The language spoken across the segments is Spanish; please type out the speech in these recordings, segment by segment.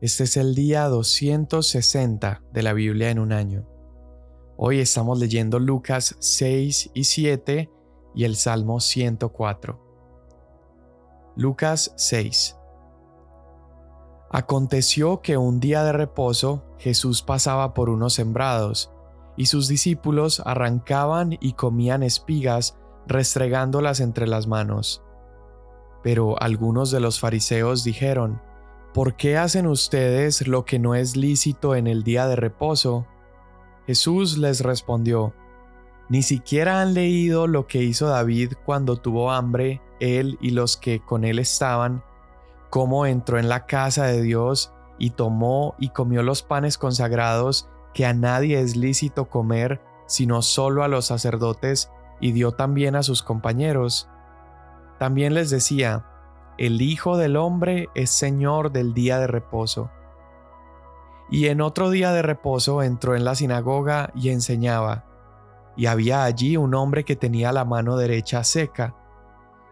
Este es el día 260 de la Biblia en un año. Hoy estamos leyendo Lucas 6 y 7 y el Salmo 104. Lucas 6. Aconteció que un día de reposo Jesús pasaba por unos sembrados, y sus discípulos arrancaban y comían espigas restregándolas entre las manos. Pero algunos de los fariseos dijeron, ¿Por qué hacen ustedes lo que no es lícito en el día de reposo? Jesús les respondió, ¿Ni siquiera han leído lo que hizo David cuando tuvo hambre, él y los que con él estaban, cómo entró en la casa de Dios y tomó y comió los panes consagrados que a nadie es lícito comer, sino solo a los sacerdotes, y dio también a sus compañeros? También les decía, el Hijo del Hombre es Señor del día de reposo. Y en otro día de reposo entró en la sinagoga y enseñaba, y había allí un hombre que tenía la mano derecha seca.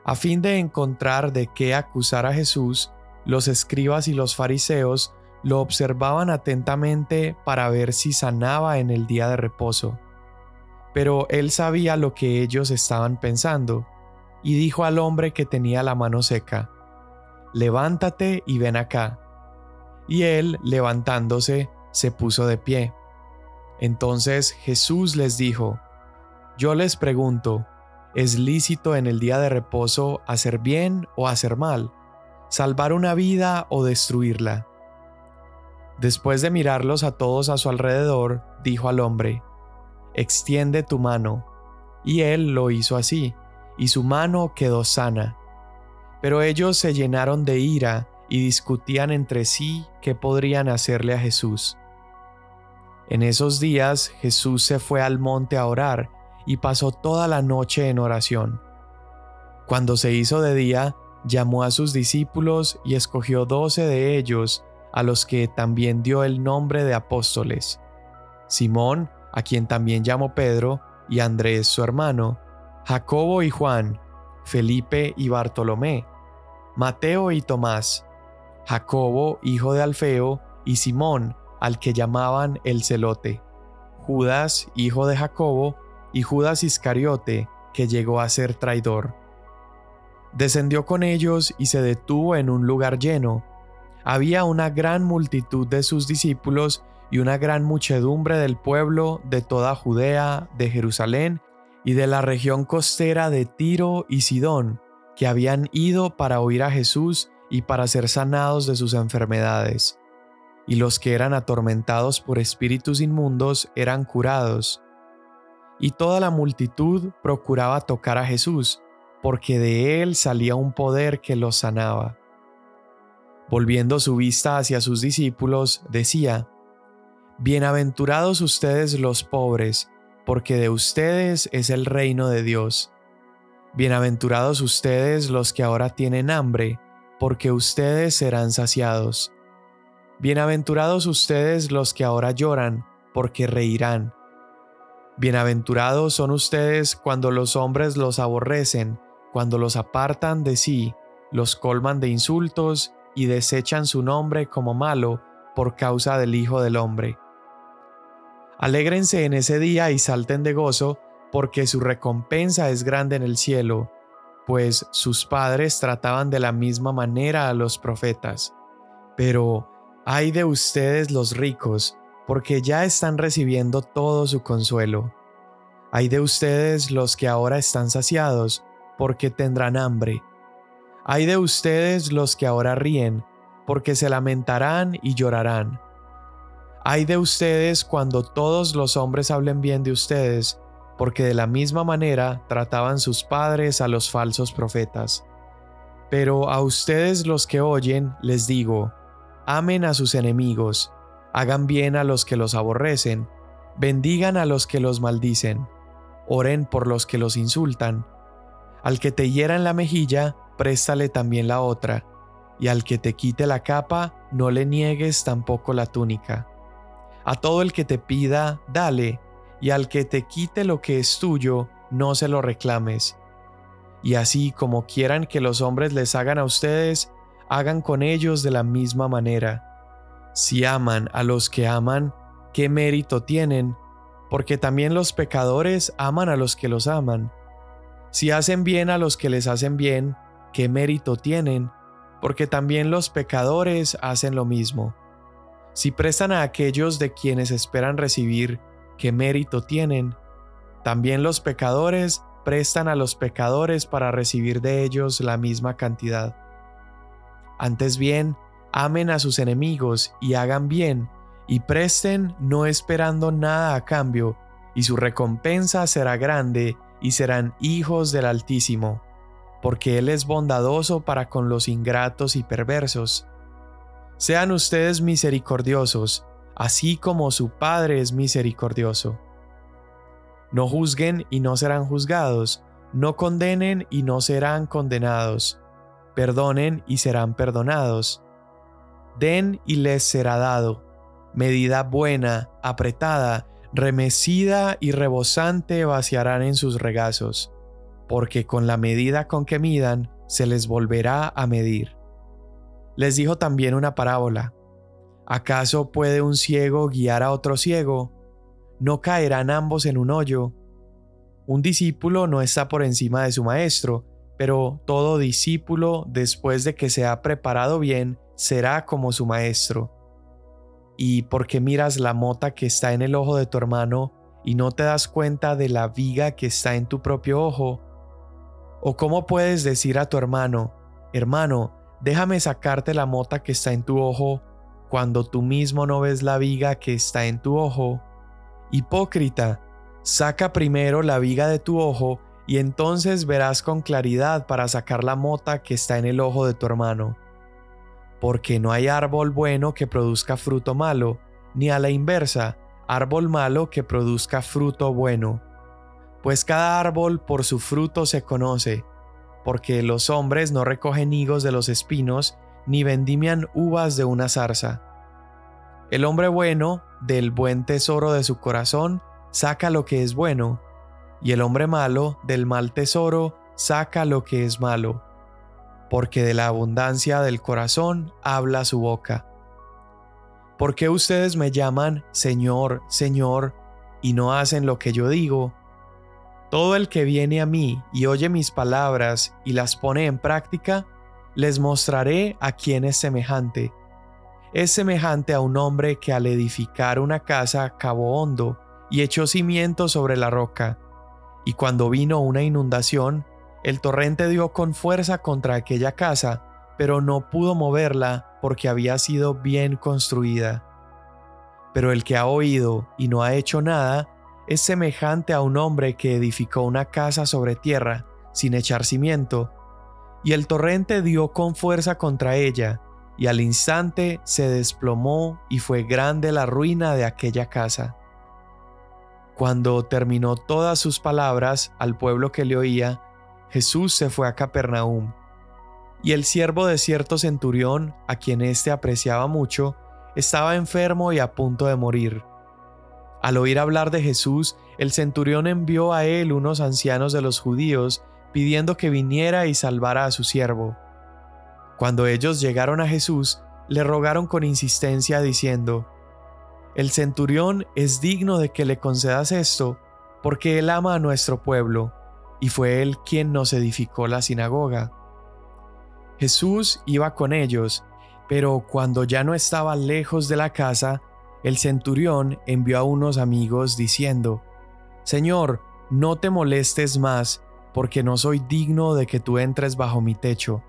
A fin de encontrar de qué acusar a Jesús, los escribas y los fariseos lo observaban atentamente para ver si sanaba en el día de reposo. Pero él sabía lo que ellos estaban pensando, y dijo al hombre que tenía la mano seca, levántate y ven acá. Y él, levantándose, se puso de pie. Entonces Jesús les dijo, Yo les pregunto, ¿es lícito en el día de reposo hacer bien o hacer mal? ¿Salvar una vida o destruirla? Después de mirarlos a todos a su alrededor, dijo al hombre, Extiende tu mano. Y él lo hizo así, y su mano quedó sana. Pero ellos se llenaron de ira y discutían entre sí qué podrían hacerle a Jesús. En esos días Jesús se fue al monte a orar y pasó toda la noche en oración. Cuando se hizo de día, llamó a sus discípulos y escogió doce de ellos, a los que también dio el nombre de apóstoles. Simón, a quien también llamó Pedro, y Andrés su hermano, Jacobo y Juan, Felipe y Bartolomé, Mateo y Tomás, Jacobo, hijo de Alfeo, y Simón, al que llamaban el celote, Judas, hijo de Jacobo, y Judas Iscariote, que llegó a ser traidor. Descendió con ellos y se detuvo en un lugar lleno. Había una gran multitud de sus discípulos y una gran muchedumbre del pueblo de toda Judea, de Jerusalén y de la región costera de Tiro y Sidón, que habían ido para oír a Jesús y para ser sanados de sus enfermedades. Y los que eran atormentados por espíritus inmundos eran curados. Y toda la multitud procuraba tocar a Jesús, porque de él salía un poder que los sanaba. Volviendo su vista hacia sus discípulos, decía, Bienaventurados ustedes los pobres, porque de ustedes es el reino de Dios. Bienaventurados ustedes los que ahora tienen hambre, porque ustedes serán saciados. Bienaventurados ustedes los que ahora lloran, porque reirán. Bienaventurados son ustedes cuando los hombres los aborrecen, cuando los apartan de sí, los colman de insultos y desechan su nombre como malo por causa del Hijo del Hombre. Alégrense en ese día y salten de gozo, porque su recompensa es grande en el cielo, pues sus padres trataban de la misma manera a los profetas. Pero, ay de ustedes los ricos, porque ya están recibiendo todo su consuelo. Ay de ustedes los que ahora están saciados, porque tendrán hambre. Ay de ustedes los que ahora ríen, porque se lamentarán y llorarán. Ay de ustedes cuando todos los hombres hablen bien de ustedes, porque de la misma manera trataban sus padres a los falsos profetas. Pero a ustedes los que oyen les digo, amen a sus enemigos, hagan bien a los que los aborrecen, bendigan a los que los maldicen, oren por los que los insultan. Al que te hiera en la mejilla, préstale también la otra, y al que te quite la capa, no le niegues tampoco la túnica. A todo el que te pida, dale, y al que te quite lo que es tuyo, no se lo reclames. Y así como quieran que los hombres les hagan a ustedes, hagan con ellos de la misma manera. Si aman a los que aman, ¿qué mérito tienen? Porque también los pecadores aman a los que los aman. Si hacen bien a los que les hacen bien, ¿qué mérito tienen? Porque también los pecadores hacen lo mismo. Si prestan a aquellos de quienes esperan recibir, ¿qué mérito tienen? También los pecadores prestan a los pecadores para recibir de ellos la misma cantidad. Antes bien, amen a sus enemigos y hagan bien, y presten no esperando nada a cambio, y su recompensa será grande, y serán hijos del Altísimo, porque Él es bondadoso para con los ingratos y perversos. Sean ustedes misericordiosos, así como su Padre es misericordioso. No juzguen y no serán juzgados, no condenen y no serán condenados, perdonen y serán perdonados. Den y les será dado, medida buena, apretada, remecida y rebosante vaciarán en sus regazos, porque con la medida con que midan, se les volverá a medir. Les dijo también una parábola. ¿Acaso puede un ciego guiar a otro ciego? no caerán ambos en un hoyo. Un discípulo no está por encima de su maestro, pero todo discípulo, después de que se ha preparado bien, será como su maestro. ¿Y por qué miras la mota que está en el ojo de tu hermano y no te das cuenta de la viga que está en tu propio ojo? ¿O cómo puedes decir a tu hermano, hermano, déjame sacarte la mota que está en tu ojo, cuando tú mismo no ves la viga que está en tu ojo? Hipócrita, saca primero la viga de tu ojo y entonces verás con claridad para sacar la mota que está en el ojo de tu hermano. Porque no hay árbol bueno que produzca fruto malo, ni a la inversa, árbol malo que produzca fruto bueno. Pues cada árbol por su fruto se conoce, porque los hombres no recogen higos de los espinos, ni vendimian uvas de una zarza. El hombre bueno, del buen tesoro de su corazón, saca lo que es bueno, y el hombre malo, del mal tesoro, saca lo que es malo, porque de la abundancia del corazón habla su boca. ¿Por qué ustedes me llaman Señor, Señor, y no hacen lo que yo digo? Todo el que viene a mí y oye mis palabras y las pone en práctica, les mostraré a quién es semejante es semejante a un hombre que al edificar una casa cavó hondo y echó cimiento sobre la roca. Y cuando vino una inundación, el torrente dio con fuerza contra aquella casa, pero no pudo moverla porque había sido bien construida. Pero el que ha oído y no ha hecho nada, es semejante a un hombre que edificó una casa sobre tierra, sin echar cimiento, y el torrente dio con fuerza contra ella, y al instante se desplomó y fue grande la ruina de aquella casa. Cuando terminó todas sus palabras al pueblo que le oía, Jesús se fue a Capernaum. Y el siervo de cierto centurión, a quien éste apreciaba mucho, estaba enfermo y a punto de morir. Al oír hablar de Jesús, el centurión envió a él unos ancianos de los judíos pidiendo que viniera y salvara a su siervo. Cuando ellos llegaron a Jesús, le rogaron con insistencia diciendo, El centurión es digno de que le concedas esto, porque él ama a nuestro pueblo, y fue él quien nos edificó la sinagoga. Jesús iba con ellos, pero cuando ya no estaba lejos de la casa, el centurión envió a unos amigos diciendo, Señor, no te molestes más, porque no soy digno de que tú entres bajo mi techo.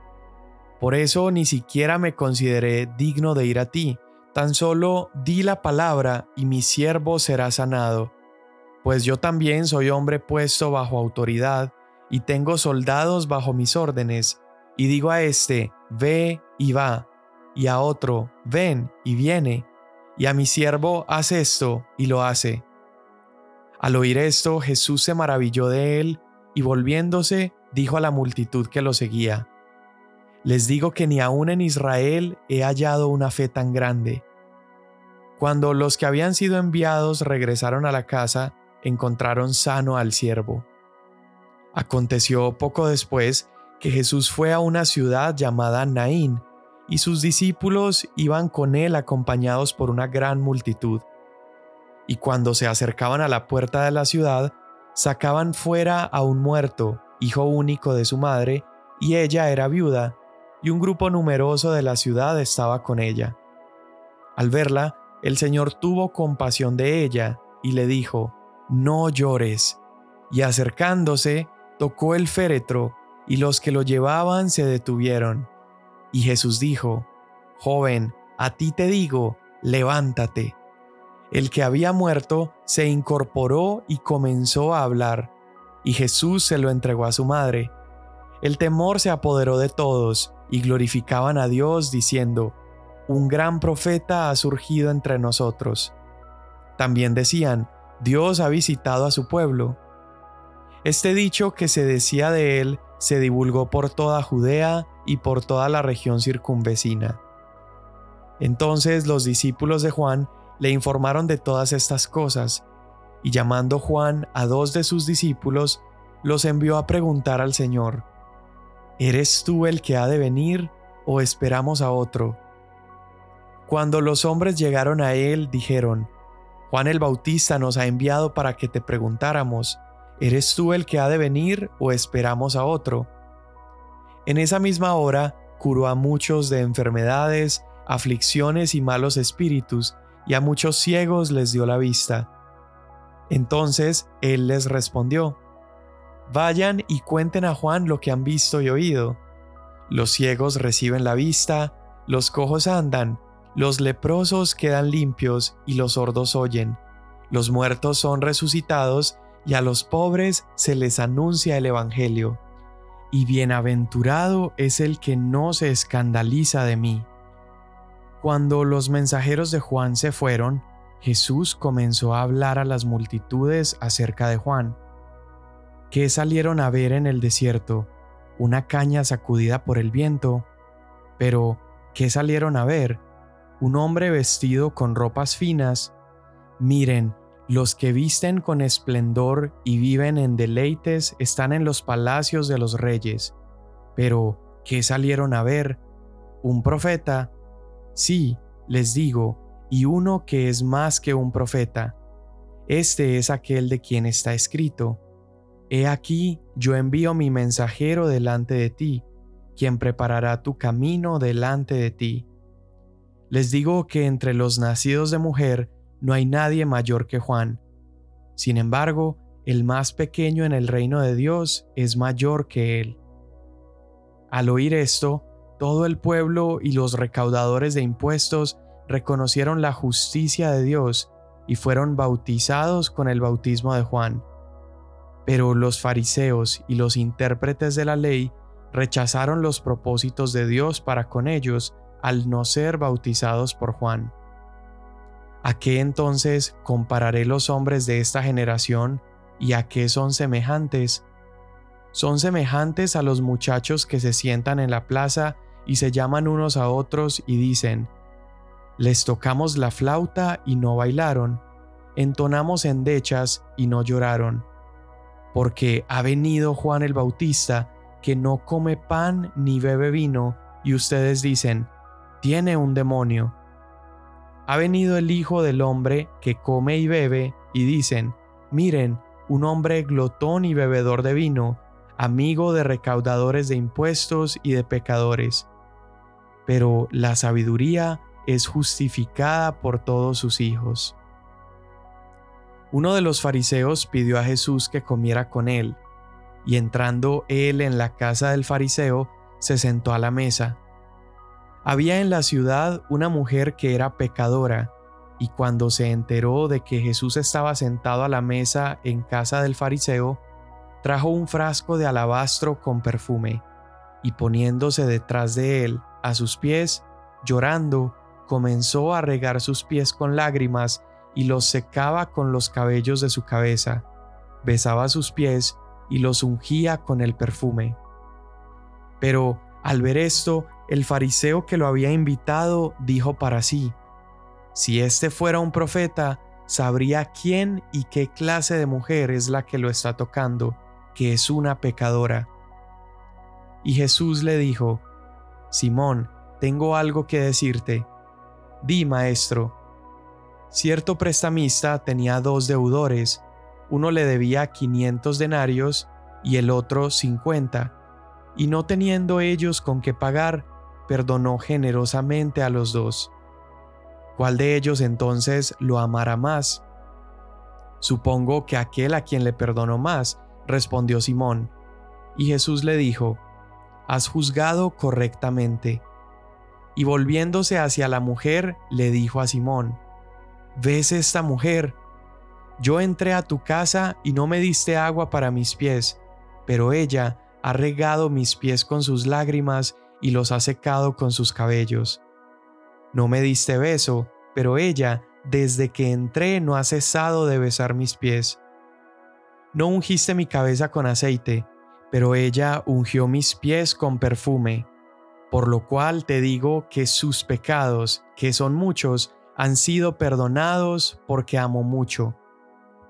Por eso ni siquiera me consideré digno de ir a ti, tan solo di la palabra y mi siervo será sanado. Pues yo también soy hombre puesto bajo autoridad, y tengo soldados bajo mis órdenes, y digo a este, ve y va, y a otro, ven y viene, y a mi siervo, haz esto, y lo hace. Al oír esto, Jesús se maravilló de él, y volviéndose, dijo a la multitud que lo seguía, les digo que ni aún en Israel he hallado una fe tan grande. Cuando los que habían sido enviados regresaron a la casa, encontraron sano al siervo. Aconteció poco después que Jesús fue a una ciudad llamada Naín, y sus discípulos iban con él acompañados por una gran multitud. Y cuando se acercaban a la puerta de la ciudad, sacaban fuera a un muerto, hijo único de su madre, y ella era viuda, y un grupo numeroso de la ciudad estaba con ella. Al verla, el Señor tuvo compasión de ella y le dijo, No llores. Y acercándose, tocó el féretro, y los que lo llevaban se detuvieron. Y Jesús dijo, Joven, a ti te digo, levántate. El que había muerto se incorporó y comenzó a hablar, y Jesús se lo entregó a su madre. El temor se apoderó de todos, y glorificaban a Dios diciendo, Un gran profeta ha surgido entre nosotros. También decían, Dios ha visitado a su pueblo. Este dicho que se decía de él se divulgó por toda Judea y por toda la región circunvecina. Entonces los discípulos de Juan le informaron de todas estas cosas, y llamando Juan a dos de sus discípulos, los envió a preguntar al Señor, ¿Eres tú el que ha de venir o esperamos a otro? Cuando los hombres llegaron a él, dijeron, Juan el Bautista nos ha enviado para que te preguntáramos, ¿eres tú el que ha de venir o esperamos a otro? En esa misma hora curó a muchos de enfermedades, aflicciones y malos espíritus, y a muchos ciegos les dio la vista. Entonces él les respondió, Vayan y cuenten a Juan lo que han visto y oído. Los ciegos reciben la vista, los cojos andan, los leprosos quedan limpios y los sordos oyen, los muertos son resucitados y a los pobres se les anuncia el Evangelio. Y bienaventurado es el que no se escandaliza de mí. Cuando los mensajeros de Juan se fueron, Jesús comenzó a hablar a las multitudes acerca de Juan. ¿Qué salieron a ver en el desierto? ¿Una caña sacudida por el viento? Pero, ¿qué salieron a ver? ¿Un hombre vestido con ropas finas? Miren, los que visten con esplendor y viven en deleites están en los palacios de los reyes. Pero, ¿qué salieron a ver? ¿Un profeta? Sí, les digo, y uno que es más que un profeta. Este es aquel de quien está escrito. He aquí, yo envío mi mensajero delante de ti, quien preparará tu camino delante de ti. Les digo que entre los nacidos de mujer no hay nadie mayor que Juan. Sin embargo, el más pequeño en el reino de Dios es mayor que él. Al oír esto, todo el pueblo y los recaudadores de impuestos reconocieron la justicia de Dios y fueron bautizados con el bautismo de Juan. Pero los fariseos y los intérpretes de la ley rechazaron los propósitos de Dios para con ellos al no ser bautizados por Juan. ¿A qué entonces compararé los hombres de esta generación y a qué son semejantes? Son semejantes a los muchachos que se sientan en la plaza y se llaman unos a otros y dicen, les tocamos la flauta y no bailaron, entonamos endechas y no lloraron, porque ha venido Juan el Bautista, que no come pan ni bebe vino, y ustedes dicen, tiene un demonio. Ha venido el Hijo del Hombre, que come y bebe, y dicen, miren, un hombre glotón y bebedor de vino, amigo de recaudadores de impuestos y de pecadores pero la sabiduría es justificada por todos sus hijos. Uno de los fariseos pidió a Jesús que comiera con él, y entrando él en la casa del fariseo, se sentó a la mesa. Había en la ciudad una mujer que era pecadora, y cuando se enteró de que Jesús estaba sentado a la mesa en casa del fariseo, trajo un frasco de alabastro con perfume, y poniéndose detrás de él, a sus pies, llorando, comenzó a regar sus pies con lágrimas y los secaba con los cabellos de su cabeza, besaba sus pies y los ungía con el perfume. Pero al ver esto, el fariseo que lo había invitado dijo para sí, si este fuera un profeta, sabría quién y qué clase de mujer es la que lo está tocando, que es una pecadora. Y Jesús le dijo, Simón, tengo algo que decirte. Di, maestro. Cierto prestamista tenía dos deudores, uno le debía 500 denarios y el otro 50, y no teniendo ellos con qué pagar, perdonó generosamente a los dos. ¿Cuál de ellos entonces lo amará más? Supongo que aquel a quien le perdonó más, respondió Simón. Y Jesús le dijo, Has juzgado correctamente. Y volviéndose hacia la mujer, le dijo a Simón, ¿Ves esta mujer? Yo entré a tu casa y no me diste agua para mis pies, pero ella ha regado mis pies con sus lágrimas y los ha secado con sus cabellos. No me diste beso, pero ella, desde que entré, no ha cesado de besar mis pies. No ungiste mi cabeza con aceite, pero ella ungió mis pies con perfume, por lo cual te digo que sus pecados, que son muchos, han sido perdonados porque amo mucho.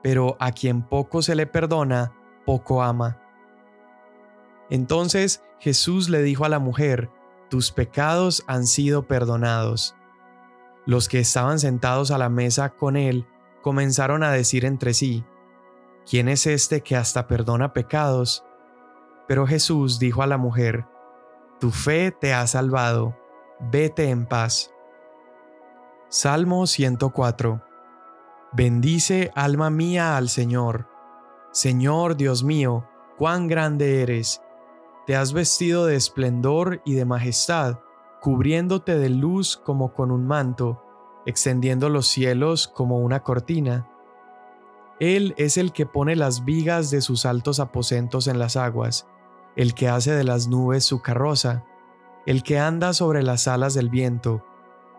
Pero a quien poco se le perdona, poco ama. Entonces Jesús le dijo a la mujer, Tus pecados han sido perdonados. Los que estaban sentados a la mesa con él comenzaron a decir entre sí, ¿quién es este que hasta perdona pecados? Pero Jesús dijo a la mujer, Tu fe te ha salvado, vete en paz. Salmo 104 Bendice alma mía al Señor. Señor Dios mío, cuán grande eres. Te has vestido de esplendor y de majestad, cubriéndote de luz como con un manto, extendiendo los cielos como una cortina. Él es el que pone las vigas de sus altos aposentos en las aguas el que hace de las nubes su carroza, el que anda sobre las alas del viento,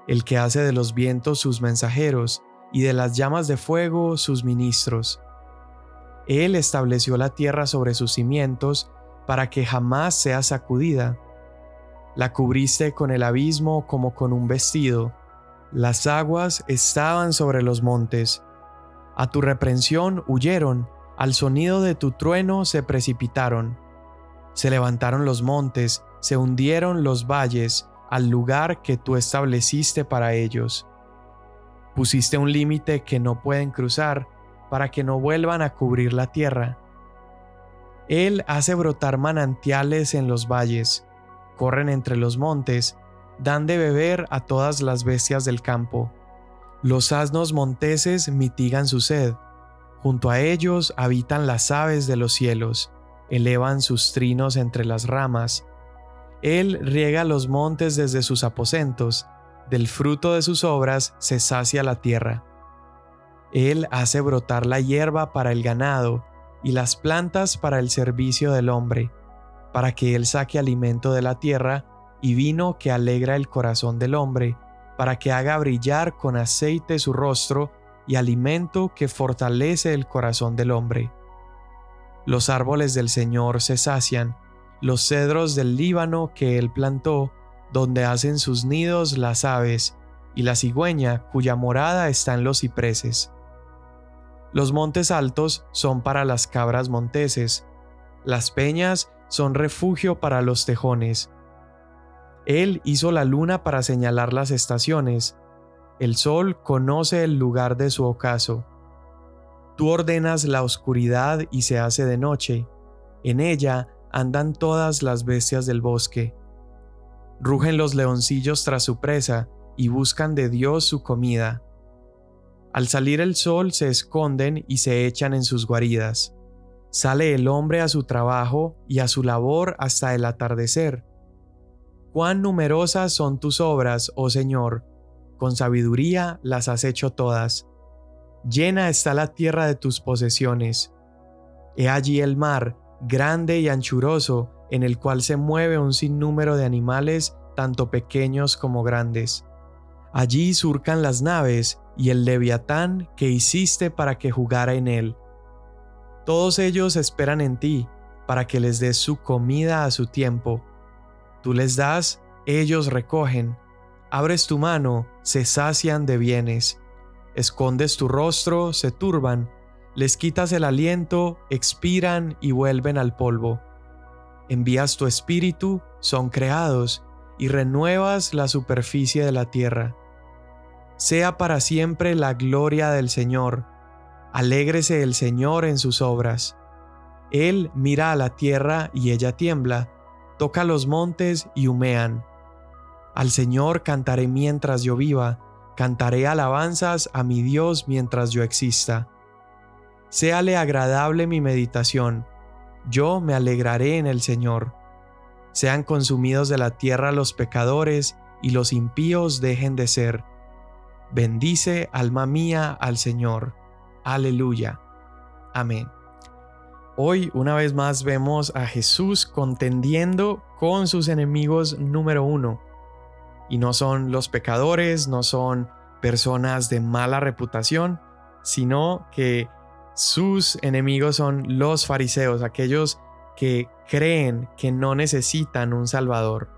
el que hace de los vientos sus mensajeros y de las llamas de fuego sus ministros. Él estableció la tierra sobre sus cimientos para que jamás sea sacudida. La cubriste con el abismo como con un vestido. Las aguas estaban sobre los montes. A tu reprensión huyeron, al sonido de tu trueno se precipitaron. Se levantaron los montes, se hundieron los valles al lugar que tú estableciste para ellos. Pusiste un límite que no pueden cruzar para que no vuelvan a cubrir la tierra. Él hace brotar manantiales en los valles, corren entre los montes, dan de beber a todas las bestias del campo. Los asnos monteses mitigan su sed, junto a ellos habitan las aves de los cielos elevan sus trinos entre las ramas. Él riega los montes desde sus aposentos, del fruto de sus obras se sacia la tierra. Él hace brotar la hierba para el ganado y las plantas para el servicio del hombre, para que él saque alimento de la tierra y vino que alegra el corazón del hombre, para que haga brillar con aceite su rostro y alimento que fortalece el corazón del hombre. Los árboles del Señor se sacian, los cedros del Líbano que él plantó, donde hacen sus nidos las aves, y la cigüeña cuya morada está en los cipreses. Los montes altos son para las cabras monteses, las peñas son refugio para los tejones. Él hizo la luna para señalar las estaciones, el sol conoce el lugar de su ocaso. Tú ordenas la oscuridad y se hace de noche. En ella andan todas las bestias del bosque. Rugen los leoncillos tras su presa y buscan de Dios su comida. Al salir el sol se esconden y se echan en sus guaridas. Sale el hombre a su trabajo y a su labor hasta el atardecer. Cuán numerosas son tus obras, oh Señor, con sabiduría las has hecho todas. Llena está la tierra de tus posesiones. He allí el mar, grande y anchuroso, en el cual se mueve un sinnúmero de animales, tanto pequeños como grandes. Allí surcan las naves y el leviatán que hiciste para que jugara en él. Todos ellos esperan en ti, para que les des su comida a su tiempo. Tú les das, ellos recogen. Abres tu mano, se sacian de bienes. Escondes tu rostro, se turban, les quitas el aliento, expiran y vuelven al polvo. Envías tu espíritu, son creados, y renuevas la superficie de la tierra. Sea para siempre la gloria del Señor. Alégrese el Señor en sus obras. Él mira a la tierra y ella tiembla, toca los montes y humean. Al Señor cantaré mientras yo viva, cantaré alabanzas a mi Dios mientras yo exista. Séale agradable mi meditación, yo me alegraré en el Señor. Sean consumidos de la tierra los pecadores, y los impíos dejen de ser. Bendice, alma mía, al Señor. Aleluya. Amén. Hoy una vez más vemos a Jesús contendiendo con sus enemigos número uno. Y no son los pecadores, no son personas de mala reputación, sino que sus enemigos son los fariseos, aquellos que creen que no necesitan un Salvador.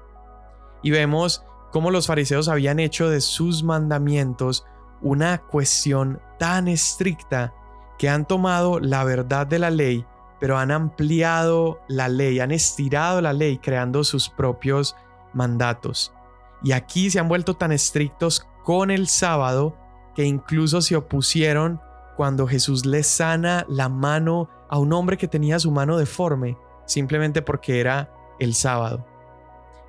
Y vemos cómo los fariseos habían hecho de sus mandamientos una cuestión tan estricta que han tomado la verdad de la ley, pero han ampliado la ley, han estirado la ley creando sus propios mandatos. Y aquí se han vuelto tan estrictos con el sábado que incluso se opusieron cuando Jesús le sana la mano a un hombre que tenía su mano deforme, simplemente porque era el sábado.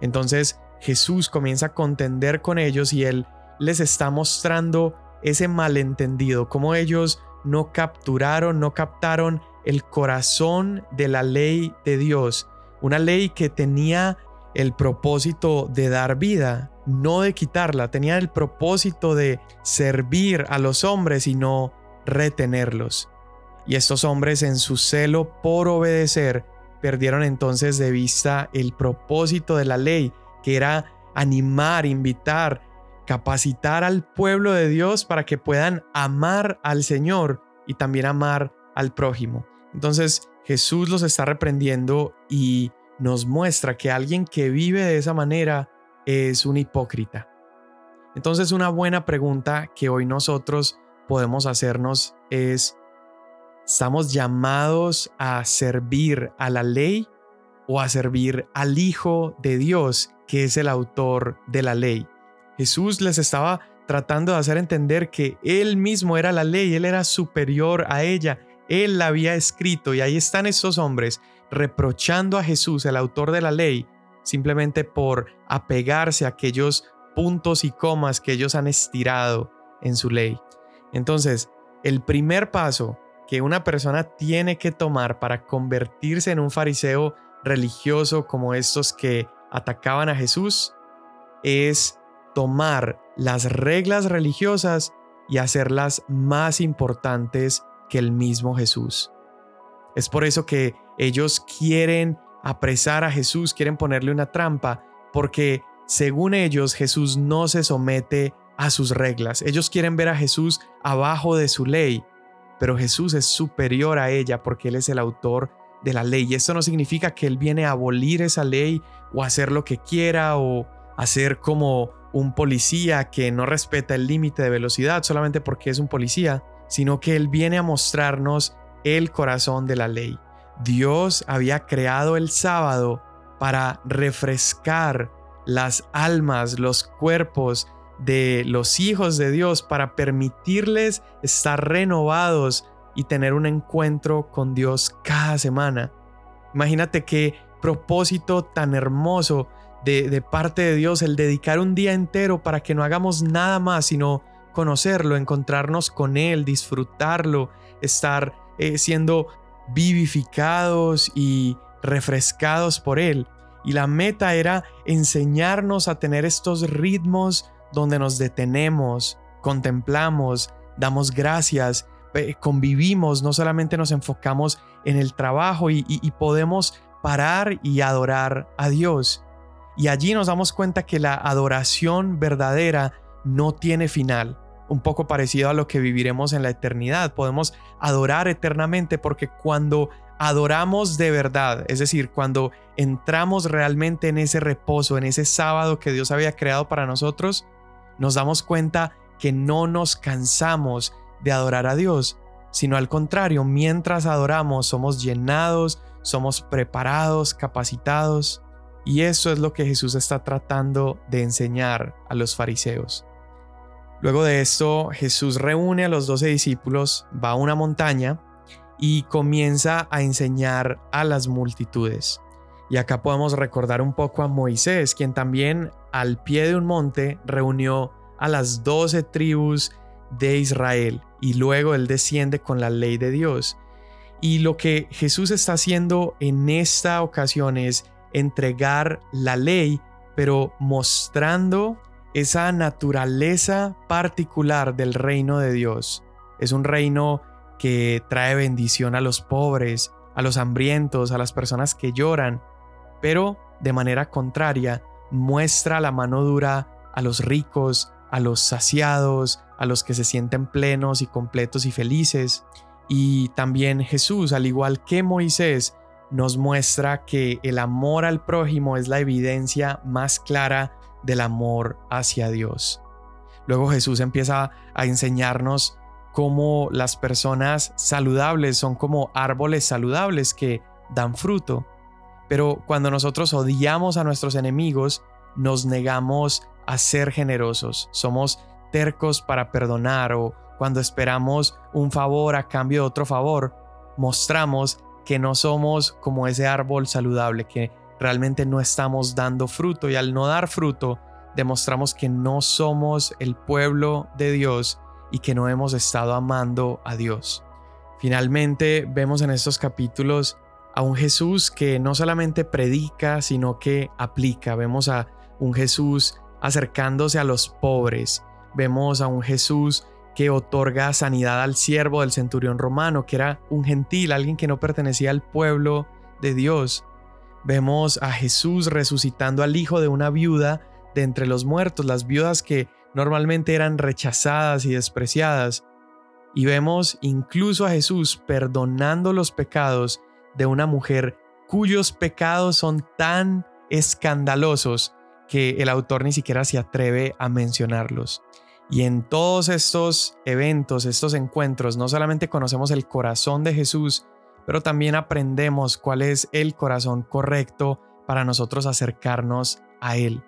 Entonces Jesús comienza a contender con ellos y él les está mostrando ese malentendido, cómo ellos no capturaron, no captaron el corazón de la ley de Dios, una ley que tenía el propósito de dar vida, no de quitarla, tenía el propósito de servir a los hombres y no retenerlos. Y estos hombres en su celo por obedecer perdieron entonces de vista el propósito de la ley, que era animar, invitar, capacitar al pueblo de Dios para que puedan amar al Señor y también amar al prójimo. Entonces Jesús los está reprendiendo y nos muestra que alguien que vive de esa manera es un hipócrita. Entonces una buena pregunta que hoy nosotros podemos hacernos es, ¿estamos llamados a servir a la ley o a servir al Hijo de Dios, que es el autor de la ley? Jesús les estaba tratando de hacer entender que Él mismo era la ley, Él era superior a ella, Él la había escrito y ahí están esos hombres reprochando a Jesús, el autor de la ley, simplemente por apegarse a aquellos puntos y comas que ellos han estirado en su ley. Entonces, el primer paso que una persona tiene que tomar para convertirse en un fariseo religioso como estos que atacaban a Jesús es tomar las reglas religiosas y hacerlas más importantes que el mismo Jesús. Es por eso que ellos quieren apresar a Jesús, quieren ponerle una trampa, porque según ellos Jesús no se somete a sus reglas. Ellos quieren ver a Jesús abajo de su ley, pero Jesús es superior a ella porque Él es el autor de la ley. Esto no significa que Él viene a abolir esa ley o hacer lo que quiera o hacer como un policía que no respeta el límite de velocidad solamente porque es un policía, sino que Él viene a mostrarnos el corazón de la ley. Dios había creado el sábado para refrescar las almas, los cuerpos de los hijos de Dios para permitirles estar renovados y tener un encuentro con Dios cada semana. Imagínate qué propósito tan hermoso de, parte de Dios el dedicar un día entero para que no hagamos nada más sino conocerlo, encontrarnos con Él, disfrutarlo, estar eh, siendo vivificados y refrescados por Él. Y la meta era enseñarnos a tener estos ritmos donde nos detenemos, contemplamos, damos gracias, convivimos, no solamente nos enfocamos en el trabajo y, podemos parar y adorar a Dios. Y allí nos damos cuenta que la adoración verdadera no tiene final, un poco parecido a lo que viviremos en la eternidad. Podemos adorar eternamente porque cuando adoramos de verdad, es decir, cuando entramos realmente en ese reposo, en ese sábado que Dios había creado para nosotros, nos damos cuenta que no nos cansamos de adorar a Dios, sino al contrario, mientras adoramos somos llenados, somos preparados, capacitados. Y eso es lo que Jesús está tratando de enseñar a los fariseos. Luego de esto, Jesús reúne a los doce discípulos, va a una montaña y comienza a enseñar a las multitudes. Y acá podemos recordar un poco a Moisés, quien también al pie de un monte reunió a las doce tribus de Israel y luego él desciende con la ley de Dios. Y lo que Jesús está haciendo en esta ocasión es entregar la ley, pero mostrando esa naturaleza particular del reino de Dios. Es un reino que trae bendición a los pobres, a los hambrientos, a las personas que lloran, pero de manera contraria muestra la mano dura a los ricos, a los saciados, a los que se sienten plenos y completos y felices. Y también Jesús, al igual que Moisés, nos muestra que el amor al prójimo es la evidencia más clara del amor hacia Dios. Luego Jesús empieza a enseñarnos cómo las personas saludables son como árboles saludables que dan fruto. Pero cuando nosotros odiamos a nuestros enemigos, nos negamos a ser generosos. Somos tercos para perdonar o cuando esperamos un favor a cambio de otro favor, mostramos que no somos como ese árbol saludable, que realmente no estamos dando fruto y al no dar fruto, demostramos que no somos el pueblo de Dios y que no hemos estado amando a Dios. Finalmente vemos en estos capítulos a un Jesús que no solamente predica, sino que aplica. Vemos a un Jesús acercándose a los pobres. Vemos a un Jesús que otorga sanidad al siervo del centurión romano, que era un gentil, alguien que no pertenecía al pueblo de Dios. Vemos a Jesús resucitando al hijo de una viuda de entre los muertos, las viudas que normalmente eran rechazadas y despreciadas. Y vemos incluso a Jesús perdonando los pecados de una mujer cuyos pecados son tan escandalosos que el autor ni siquiera se atreve a mencionarlos. Y en todos estos eventos, estos encuentros, no solamente conocemos el corazón de Jesús, pero también aprendemos cuál es el corazón correcto para nosotros acercarnos a Él.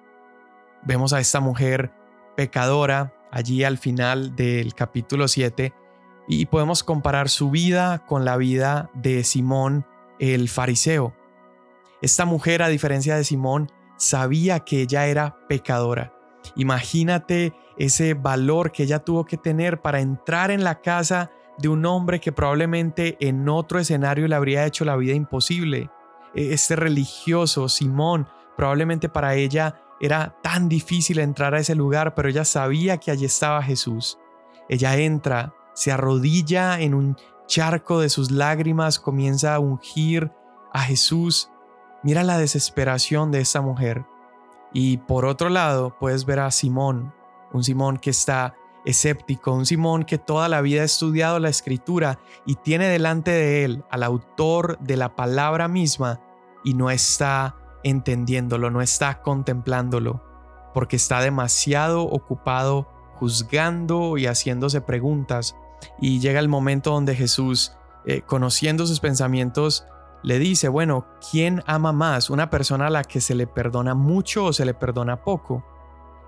Vemos a esta mujer pecadora allí al final del capítulo 7 y podemos comparar su vida con la vida de Simón el fariseo. Esta mujer, a diferencia de Simón, sabía que ella era pecadora. Imagínate ese valor que ella tuvo que tener para entrar en la casa de un hombre que probablemente en otro escenario le habría hecho la vida imposible. E, este religioso, Simón, probablemente para ella era tan difícil entrar a ese lugar, pero ella sabía que allí estaba Jesús. Ella entra, se arrodilla en un charco de sus lágrimas, comienza a ungir a Jesús. Mira la desesperación de esta mujer. Y por otro lado, puedes ver a Simón, un Simón que está escéptico, un Simón que toda la vida ha estudiado la escritura y tiene delante de él al autor de la palabra misma y no está entendiéndolo, no está contemplándolo, porque está demasiado ocupado juzgando y haciéndose preguntas. Y llega el momento donde Jesús, eh, conociendo sus pensamientos, le dice, bueno, ¿quién ama más? ¿Una persona a la que se le perdona mucho o se le perdona poco?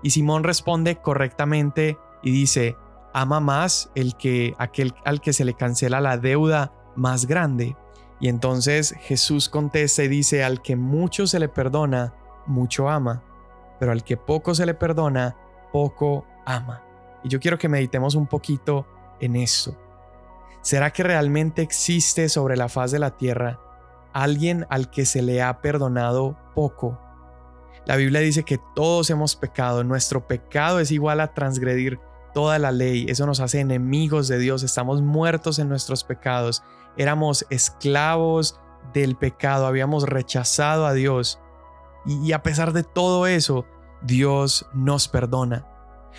Y Simón responde correctamente y dice, ama más el que aquel al que se le cancela la deuda más grande. Y entonces Jesús contesta y dice, al que mucho se le perdona, mucho ama, pero al que poco se le perdona, poco ama. Y yo quiero que meditemos un poquito en esto. ¿Será que realmente existe sobre la faz de la tierra alguien al que se le ha perdonado poco? La Biblia dice que todos hemos pecado, nuestro pecado es igual a transgredir toda la ley, eso nos hace enemigos de Dios, estamos muertos en nuestros pecados, éramos esclavos del pecado, habíamos rechazado a Dios y, a pesar de todo eso, Dios nos perdona.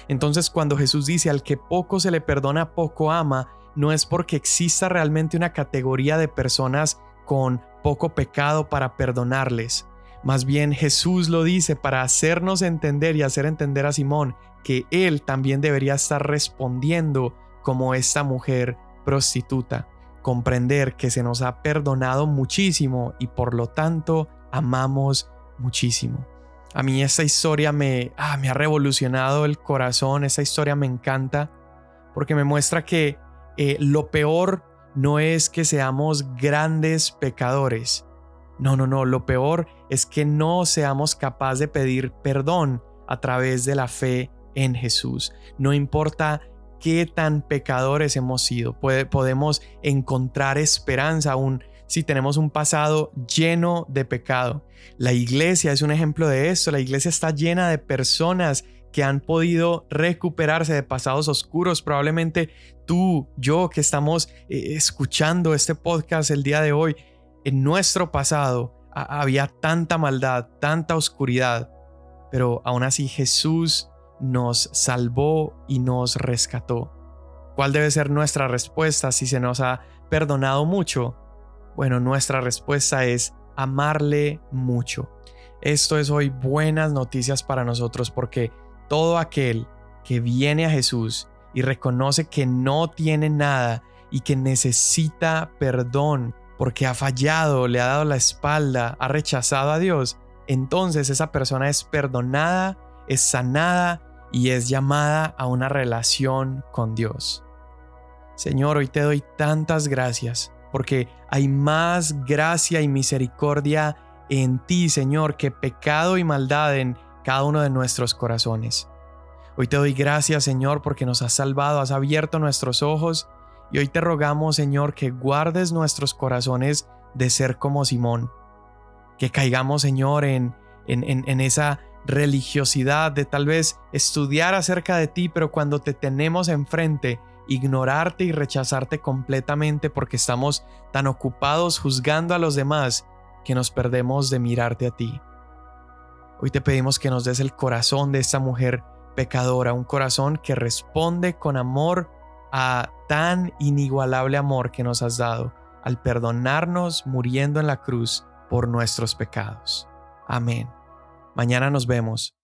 Entonces cuando Jesús dice al que poco se le perdona, poco ama, no es porque exista realmente una categoría de personas con poco pecado para perdonarles. Más bien Jesús lo dice para hacernos entender y hacer entender a Simón que él también debería estar respondiendo como esta mujer prostituta, comprender que se nos ha perdonado muchísimo y por lo tanto amamos muchísimo. A mí esta historia me, ah, ha revolucionado el corazón, esta historia me encanta porque me muestra que eh, lo peor no es que seamos grandes pecadores. No, no, no, lo peor es que no seamos capaces de pedir perdón a través de la fe en Jesús. No importa qué tan pecadores hemos sido, podemos encontrar esperanza aún si tenemos un pasado lleno de pecado. La iglesia es un ejemplo de esto. La iglesia está llena de personas que han podido recuperarse de pasados oscuros. Probablemente tú, yo que estamos eh, escuchando este podcast el día de hoy, en nuestro pasado había tanta maldad, tanta oscuridad, pero aún así Jesús nos salvó y nos rescató. ¿Cuál debe ser nuestra respuesta si se nos ha perdonado mucho? Bueno, nuestra respuesta es amarle mucho. Esto es hoy buenas noticias para nosotros porque todo aquel que viene a Jesús y reconoce que no tiene nada y que necesita perdón porque ha fallado, le ha dado la espalda, ha rechazado a Dios, entonces esa persona es perdonada, es sanada y es llamada a una relación con Dios. Señor, hoy te doy tantas gracias porque hay más gracia y misericordia en ti, Señor, que pecado y maldad en cada uno de nuestros corazones. Hoy te doy gracias, Señor, porque nos has salvado, has abierto nuestros ojos y hoy te rogamos, Señor, que guardes nuestros corazones de ser como Simón, que caigamos, Señor, en, en, en, esa religiosidad de tal vez estudiar acerca de ti, pero cuando te tenemos enfrente, ignorarte y rechazarte completamente porque estamos tan ocupados juzgando a los demás que nos perdemos de mirarte a ti. Hoy te pedimos que nos des el corazón de esta mujer pecadora, un corazón que responde con amor a tan inigualable amor que nos has dado al perdonarnos muriendo en la cruz por nuestros pecados. Amén. Mañana nos vemos